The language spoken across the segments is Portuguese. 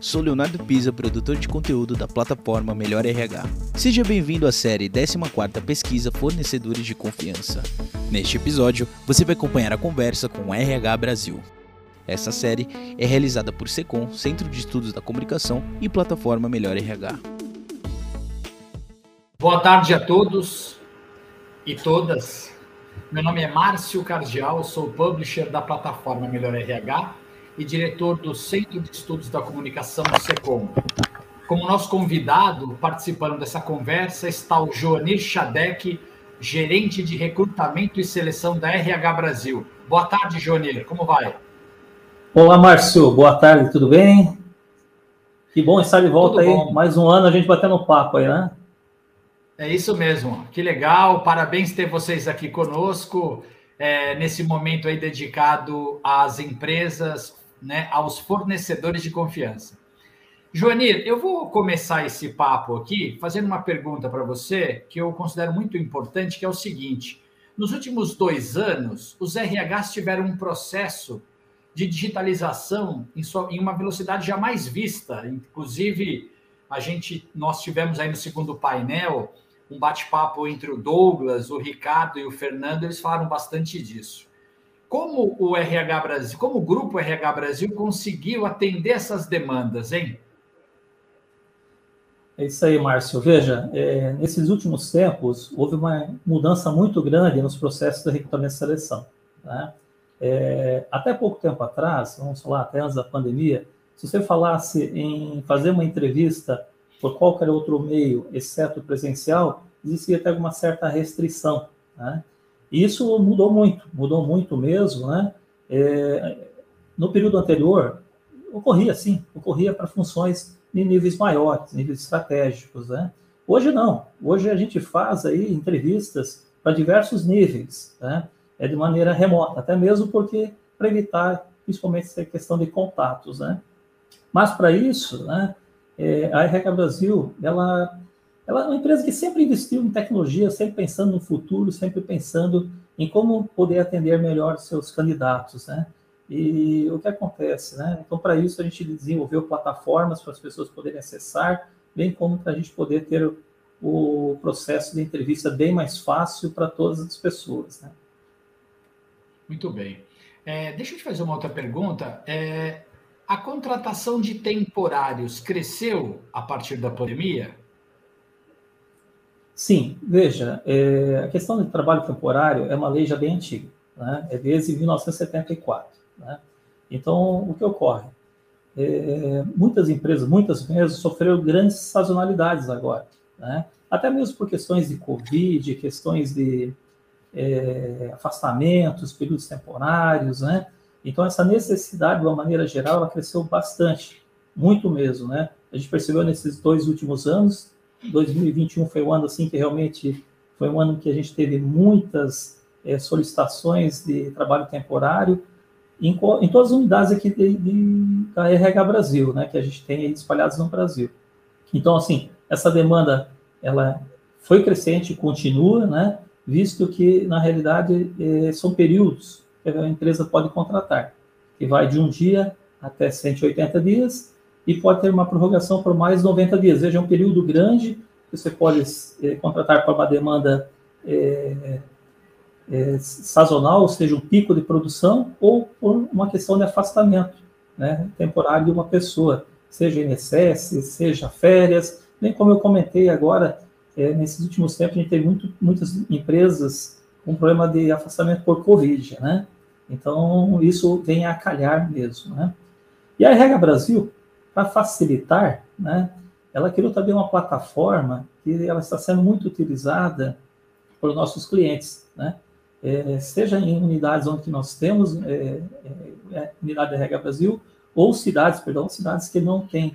Sou Leonardo Pisa, produtor de conteúdo da plataforma Melhor RH. Seja bem-vindo à série 14ª Pesquisa Fornecedores de Confiança. Neste episódio, você vai acompanhar a conversa com o RH Brasil. Essa série é realizada por SECOM, Centro de Estudos da Comunicação e plataforma Melhor RH. Boa tarde a todos e todas. Meu nome é Márcio Cardial, sou publisher da plataforma Melhor RH e diretor do Centro de Estudos da Comunicação do SECOM. Como nosso convidado, participando dessa conversa, está o Joanir Chadek, gerente de recrutamento e seleção da RH Brasil. Boa tarde, Joanir, como vai? Olá, Márcio, boa tarde, tudo bem? Que bom estar de volta tudo aí, bom. mais um ano a gente batendo papo aí, né? É isso mesmo, que legal, parabéns ter vocês aqui conosco, é, nesse momento aí dedicado às empresas, né, aos fornecedores de confiança. Joanir, eu vou começar esse papo aqui fazendo uma pergunta para você que eu considero muito importante, que é o seguinte: nos últimos dois anos, os RHs tiveram um processo de digitalização em, em uma velocidade jamais vista. Inclusive, a gente, nós tivemos aí no segundo painel um bate-papo entre o Douglas, o Ricardo e o Fernando, eles falaram bastante disso. Como o RH Brasil, como o grupo RH Brasil conseguiu atender essas demandas, hein? É isso aí, Márcio. Veja, é, nesses últimos tempos, houve uma mudança muito grande nos processos de recrutamento e seleção. Né? É, até pouco tempo atrás, vamos falar até antes da pandemia, se você falasse em fazer uma entrevista por qualquer outro meio, exceto presencial, existia até uma certa restrição. Né? Isso mudou muito, mudou muito mesmo, né? É, no período anterior, ocorria sim, ocorria para funções de níveis maiores, níveis estratégicos, né? Hoje não, hoje a gente faz aí entrevistas para diversos níveis, né? É de maneira remota, até mesmo porque para evitar principalmente essa questão de contatos, né? Mas para isso, né, é, a RH Brasil, ela ela é uma empresa que sempre investiu em tecnologia, sempre pensando no futuro, sempre pensando em como poder atender melhor seus candidatos, né? E o que acontece, né? Então, para isso, a gente desenvolveu plataformas para as pessoas poderem acessar, bem como para a gente poder ter o processo de entrevista bem mais fácil para todas as pessoas, né? Muito bem. É, deixa eu te fazer uma outra pergunta. É, a contratação de temporários cresceu a partir da pandemia? Sim, veja, é, a questão de trabalho temporário é uma lei já bem antiga, né? é desde 1974. Né? Então, o que ocorre? É, muitas empresas, muitas mesmo, sofreram grandes sazonalidades agora, né? até mesmo por questões de Covid, questões de é, afastamentos, períodos temporários, né? Então, essa necessidade, de uma maneira geral, ela cresceu bastante, muito mesmo, né? A gente percebeu nesses dois últimos anos 2021 foi um ano assim que realmente foi um ano que a gente teve muitas é, solicitações de trabalho temporário em, em todas as unidades aqui de, de, da RH Brasil, né, que a gente tem aí espalhadas no Brasil. Então, assim, essa demanda ela foi crescente continua, né, visto que na realidade é, são períodos que a empresa pode contratar, que vai de um dia até 180 dias e pode ter uma prorrogação por mais 90 dias. Veja, é um período grande que você pode é, contratar para uma demanda é, é, sazonal, ou seja, um pico de produção, ou por uma questão de afastamento né, temporário de uma pessoa, seja INSS, seja férias, bem como eu comentei agora, nesses últimos tempos a gente teve muito, muitas empresas com problema de afastamento por Covid, né? Então, isso vem a calhar mesmo, né? E a RH Brasil, para facilitar, né, ela criou também uma plataforma que ela está sendo muito utilizada por nossos clientes, né? É, seja em unidades onde nós temos é, é, é unidade da RH Brasil ou cidades, perdão, cidades que não têm,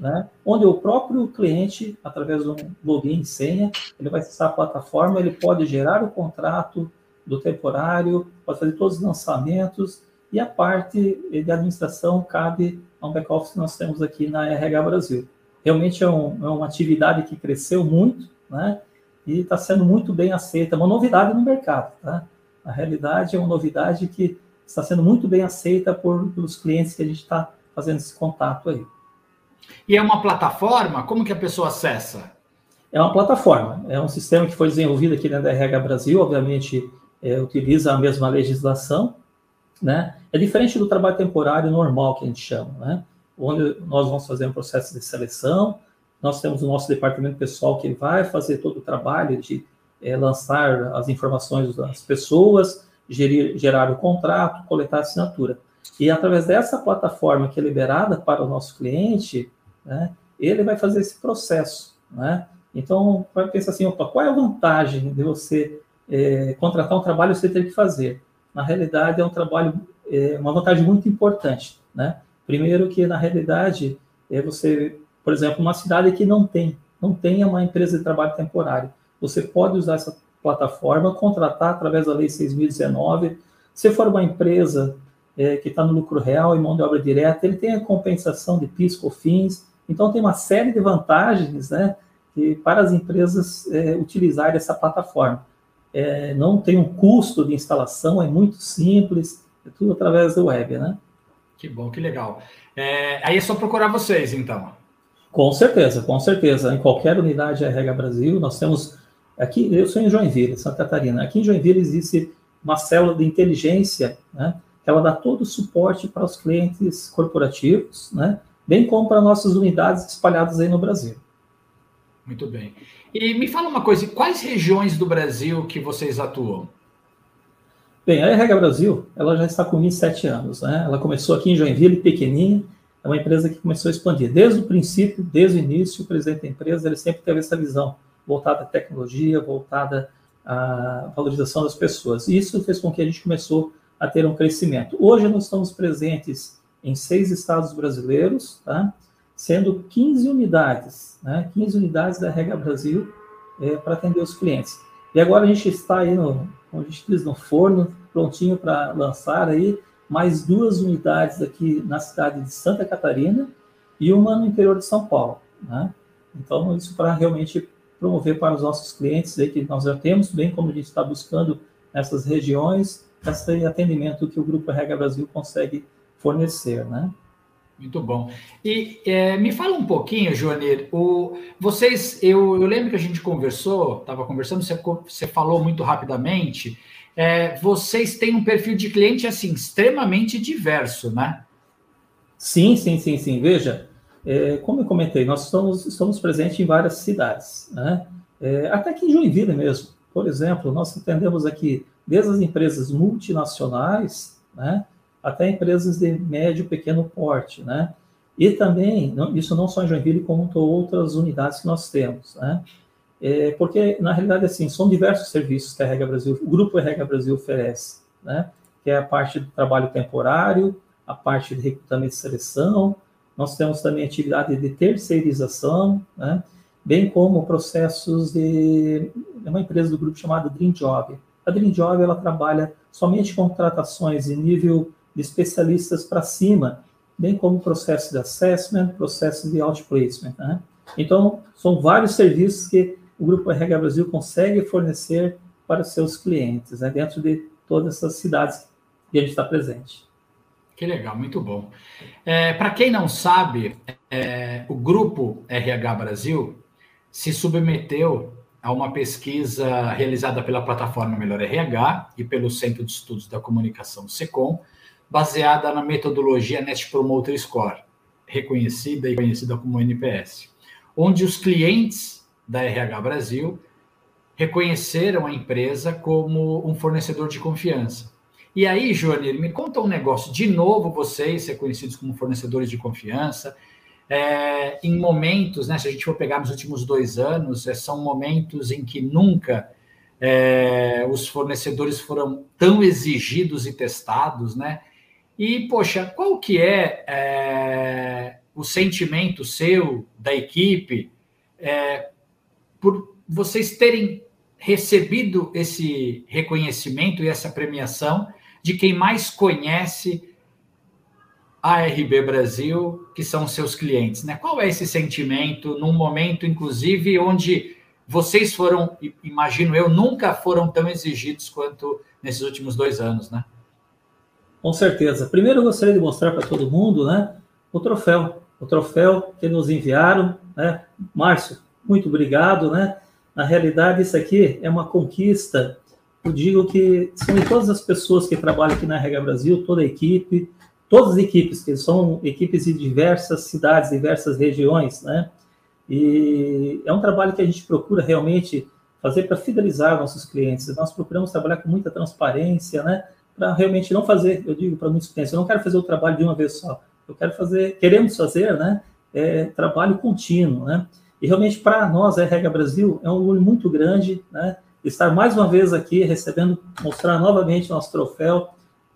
né? Onde o próprio cliente, através de um login e senha, ele vai acessar a plataforma, ele pode gerar o contrato do temporário, pode fazer todos os lançamentos e a parte de administração cabe a um back-office que nós temos aqui na RH Brasil. Realmente é, um, é uma atividade que cresceu muito, né? E está sendo muito bem aceita, é uma novidade no mercado, tá? Na realidade, é uma novidade que está sendo muito bem aceita por, pelos clientes que a gente está fazendo esse contato aí. E é uma plataforma? Como que a pessoa acessa? É uma plataforma, é um sistema que foi desenvolvido aqui dentro da RH Brasil, obviamente é, utiliza a mesma legislação, né? É diferente do trabalho temporário normal que a gente chama, né? Onde nós vamos fazer um processo de seleção, nós temos o nosso departamento pessoal que vai fazer todo o trabalho de é, lançar as informações das pessoas, gerir, gerar o contrato, coletar a assinatura. E através dessa plataforma que é liberada para o nosso cliente, né, ele vai fazer esse processo, né? Então, vai pensar assim, opa, qual é a vantagem de você é, contratar um trabalho que você tem que fazer? Na realidade, é um trabalho, é uma vantagem muito importante, né? Primeiro que, na realidade, é você, por exemplo, uma cidade que não tem, não tem uma empresa de trabalho temporário. Você pode usar essa plataforma, contratar através da Lei 6.019. Se for uma empresa é, que está no lucro real e mão de obra direta, ele tem a compensação de PIS, COFINS, então tem uma série de vantagens, né? para as empresas é, utilizarem essa plataforma. É, não tem um custo de instalação, é muito simples, é tudo através da web, né? Que bom, que legal. É, aí é só procurar vocês, então. Com certeza, com certeza. Em qualquer unidade RH Brasil, nós temos. Aqui, eu sou em Joinville, Santa Catarina. Aqui em Joinville existe uma célula de inteligência, né? Ela dá todo o suporte para os clientes corporativos, né? Bem como para nossas unidades espalhadas aí no Brasil. Muito bem. E me fala uma coisa, quais regiões do Brasil que vocês atuam? Bem, a RH Brasil, ela já está com 27 anos, né? Ela começou aqui em Joinville, pequenininha, é uma empresa que começou a expandir. Desde o princípio, desde o início, o presidente da empresa, ele sempre teve essa visão voltada à tecnologia, voltada à valorização das pessoas. E isso fez com que a gente começou a ter um crescimento. Hoje nós estamos presentes em seis estados brasileiros, tá? Sendo 15 unidades, né? 15 unidades da Rega Brasil é, para atender os clientes. E agora a gente está aí no, como a gente diz, no forno, prontinho para lançar aí mais duas unidades aqui na cidade de Santa Catarina e uma no interior de São Paulo, né? Então, isso para realmente promover para os nossos clientes aí que nós já temos, bem como a gente está buscando nessas regiões, esse atendimento que o Grupo Rega Brasil consegue fornecer, né? Muito bom. E é, me fala um pouquinho, Joanir, o, vocês, eu, eu lembro que a gente conversou, estava conversando, você, você falou muito rapidamente, é, vocês têm um perfil de cliente, assim, extremamente diverso, né? Sim, sim, sim, sim. Veja, é, como eu comentei, nós estamos, estamos presentes em várias cidades, né? É, até aqui em Joinville mesmo. Por exemplo, nós atendemos aqui desde as empresas multinacionais, né? Até empresas de médio e pequeno porte, né? E também, isso não só em Joinville, como outras unidades que nós temos, né? É, porque, na realidade, assim, são diversos serviços que a Rega Brasil, o Grupo Rega Brasil oferece, né? Que é a parte do trabalho temporário, a parte de recrutamento e seleção, nós temos também atividade de terceirização, né? bem como processos de é uma empresa do grupo chamada Dream Job. A Dream Job ela trabalha somente com contratações em nível de especialistas para cima, bem como processo de assessment, processo de outplacement. Né? Então, são vários serviços que o Grupo RH Brasil consegue fornecer para seus clientes, né? dentro de todas essas cidades que a gente está presente. Que legal, muito bom. É, para quem não sabe, é, o Grupo RH Brasil se submeteu a uma pesquisa realizada pela plataforma Melhor RH e pelo Centro de Estudos da Comunicação SECOM, baseada na metodologia Net Promoter Score, reconhecida e conhecida como NPS, onde os clientes da RH Brasil reconheceram a empresa como um fornecedor de confiança. E aí, Joanir, me conta um negócio. De novo, vocês reconhecidos como fornecedores de confiança, é, em momentos, né, se a gente for pegar nos últimos dois anos, é, são momentos em que nunca é, os fornecedores foram tão exigidos e testados, né? E, poxa, qual que é, é o sentimento seu, da equipe, é, por vocês terem recebido esse reconhecimento e essa premiação de quem mais conhece a RB Brasil, que são seus clientes, né? Qual é esse sentimento num momento, inclusive, onde vocês foram, imagino eu, nunca foram tão exigidos quanto nesses últimos dois anos, né? Com certeza. Primeiro eu gostaria de mostrar para todo mundo, né, o troféu, o troféu que nos enviaram, né? Márcio, muito obrigado, né? Na realidade, isso aqui é uma conquista. Eu digo que são de todas as pessoas que trabalham aqui na Rega Brasil, toda a equipe, todas as equipes, que são equipes de diversas cidades, diversas regiões, né? E é um trabalho que a gente procura realmente fazer para fidelizar nossos clientes. Nós procuramos trabalhar com muita transparência, né? Para realmente não fazer, eu digo para muitos clientes, eu não quero fazer o trabalho de uma vez só. Eu quero fazer, queremos fazer, né? É, trabalho contínuo, né? E realmente para nós, a RH Brasil, é um orgulho muito grande, né? Estar mais uma vez aqui recebendo, mostrar novamente nosso troféu.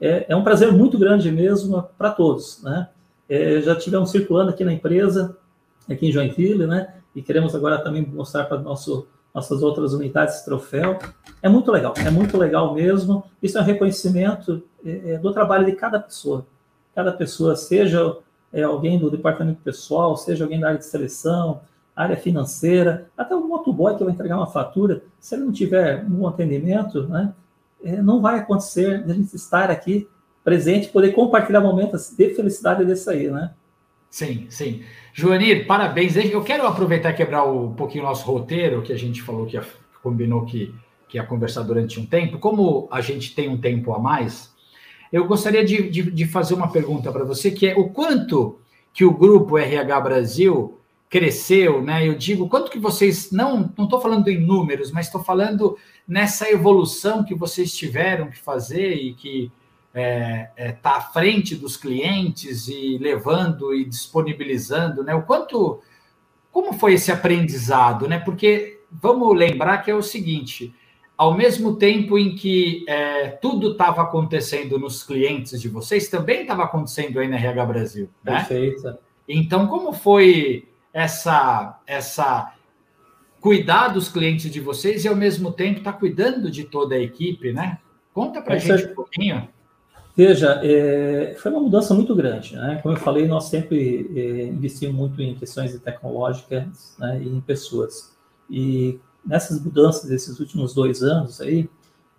É, é um prazer muito grande mesmo para todos, né? É, já tivemos circulando aqui na empresa, aqui em Joinville, né? E queremos agora também mostrar para nosso nossas outras unidades troféu. É muito legal, é muito legal mesmo. Isso é um reconhecimento é, é do trabalho de cada pessoa. Cada pessoa, seja é, alguém do departamento pessoal, seja alguém da área de seleção, área financeira, até o motoboy que vai entregar uma fatura, se ele não tiver um atendimento, né, é, não vai acontecer a gente estar aqui presente, poder compartilhar momentos de felicidade desse aí, né? Sim, sim. Joanir, parabéns. Eu quero aproveitar e quebrar um pouquinho o nosso roteiro, que a gente falou que combinou que, que ia conversar durante um tempo. Como a gente tem um tempo a mais, eu gostaria de, de, de fazer uma pergunta para você, que é o quanto que o grupo RH Brasil cresceu, né? Eu digo, quanto que vocês, não não estou falando em números, mas estou falando nessa evolução que vocês tiveram que fazer e que é, é, tá à frente dos clientes e levando e disponibilizando, né? O quanto, como foi esse aprendizado, né? Porque vamos lembrar que é o seguinte: ao mesmo tempo em que é, tudo estava acontecendo nos clientes de vocês, também estava acontecendo aí na RH Brasil, né? Perfeito. Então, como foi essa essa cuidar dos clientes de vocês e ao mesmo tempo estar tá cuidando de toda a equipe, né? Conta para a gente um pouquinho. Veja, é, foi uma mudança muito grande, né? Como eu falei, nós sempre é, investimos muito em questões tecnológicas né, e em pessoas. E nessas mudanças desses últimos dois anos aí,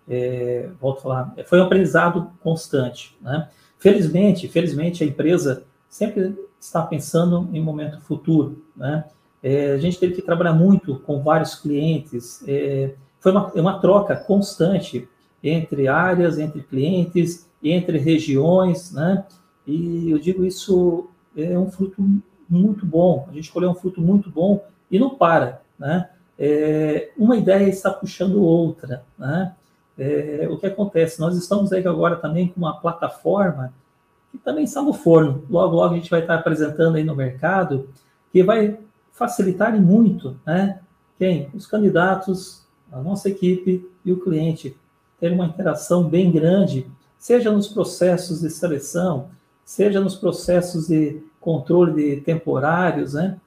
é, volto a falar, foi um aprendizado constante, né? Felizmente, felizmente a empresa sempre está pensando em momento futuro, né? É, a gente teve que trabalhar muito com vários clientes, é, foi uma, uma troca constante entre áreas, entre clientes, entre regiões, né? E eu digo isso é um fruto muito bom. A gente colheu um fruto muito bom e não para, né? É, uma ideia está puxando outra, né? É, o que acontece? Nós estamos aí agora também com uma plataforma que também está no forno. Logo, logo a gente vai estar apresentando aí no mercado, que vai facilitar muito, né? Quem? Os candidatos, a nossa equipe e o cliente ter uma interação bem grande seja nos processos de seleção, seja nos processos de controle de temporários, né?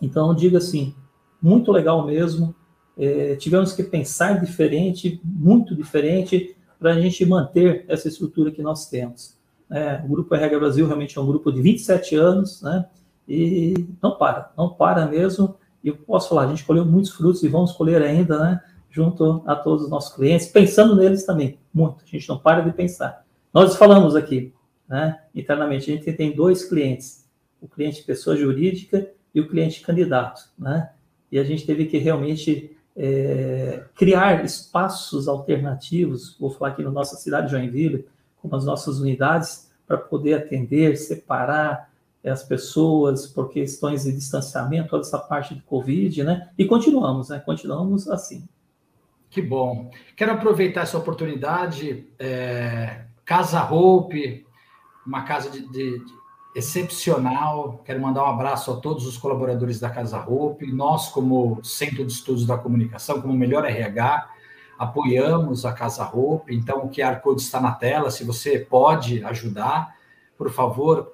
Então, diga assim, muito legal mesmo. É, tivemos que pensar diferente, muito diferente, para a gente manter essa estrutura que nós temos. É, o Grupo RH Brasil realmente é um grupo de 27 anos, né? E não para, não para mesmo. E eu posso falar, a gente colheu muitos frutos e vamos colher ainda, né? Junto a todos os nossos clientes, pensando neles também, muito. A gente não para de pensar. Nós falamos aqui, né, internamente, a gente tem dois clientes, o cliente pessoa jurídica e o cliente candidato, né? E a gente teve que realmente é, criar espaços alternativos, vou falar aqui na nossa cidade de Joinville, como as nossas unidades, para poder atender, separar as pessoas por questões de distanciamento, toda essa parte de Covid, né? E continuamos, né? Continuamos assim. Que bom. Quero aproveitar essa oportunidade. É, casa Hope, uma casa de, de, de, excepcional. Quero mandar um abraço a todos os colaboradores da Casa Hope. Nós, como Centro de Estudos da Comunicação, como Melhor RH, apoiamos a Casa Hope. Então, o QR Code está na tela. Se você pode ajudar, por favor,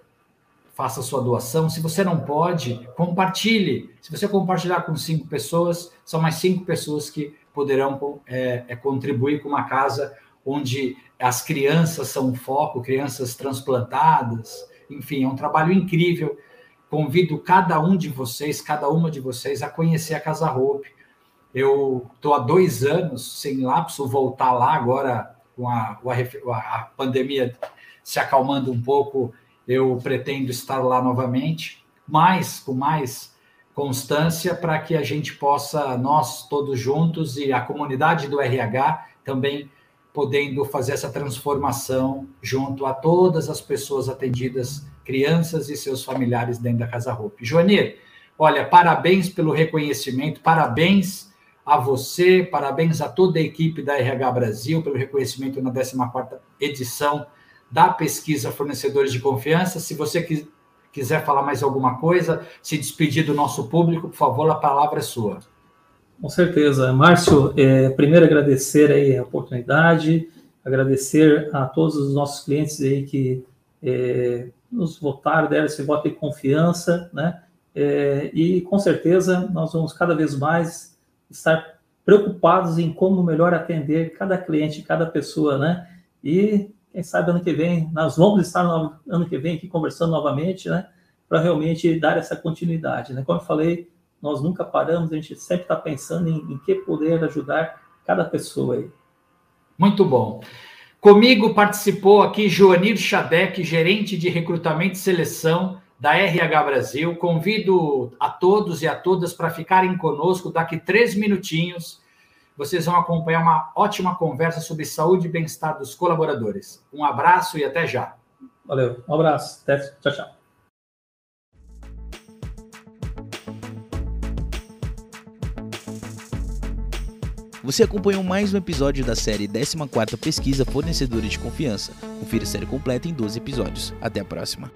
faça sua doação. Se você não pode, compartilhe. Se você compartilhar com cinco pessoas, são mais cinco pessoas que poderão é, é, contribuir com uma casa onde as crianças são o foco, crianças transplantadas, enfim, é um trabalho incrível. Convido cada um de vocês, cada uma de vocês, a conhecer a Casa Hope. Eu estou há dois anos sem lapso, voltar lá agora com a, a pandemia se acalmando um pouco, eu pretendo estar lá novamente mais, com mais constância, para que a gente possa, nós todos juntos e a comunidade do RH também podendo fazer essa transformação junto a todas as pessoas atendidas, crianças e seus familiares dentro da Casa Roupa. Joanir, olha, parabéns pelo reconhecimento, parabéns a você, parabéns a toda a equipe da RH Brasil pelo reconhecimento na 14ª edição da pesquisa Fornecedores de Confiança. Se você quiser falar mais alguma coisa, se despedir do nosso público, por favor, a palavra é sua. Com certeza. Márcio, é, primeiro agradecer aí a oportunidade, agradecer a todos os nossos clientes aí que é, nos votaram, deram esse voto de confiança, né? É, e com certeza nós vamos cada vez mais estar preocupados em como melhor atender cada cliente, cada pessoa, né? E quem sabe ano que vem nós vamos estar no ano que vem aqui conversando novamente, né? Para realmente dar essa continuidade, né? Como eu falei, nós nunca paramos, a gente sempre está pensando em, em que poder ajudar cada pessoa aí. Muito bom. Comigo participou aqui Joanir Chadec, gerente de recrutamento e seleção da RH Brasil. Convido a todos e a todas para ficarem conosco daqui três minutinhos. Vocês vão acompanhar uma ótima conversa sobre saúde e bem-estar dos colaboradores. Um abraço e até já. Valeu, um abraço. Até, tchau, tchau. Você acompanhou mais um episódio da série 14ª Pesquisa Fornecedores de Confiança. Confira a série completa em 12 episódios. Até a próxima.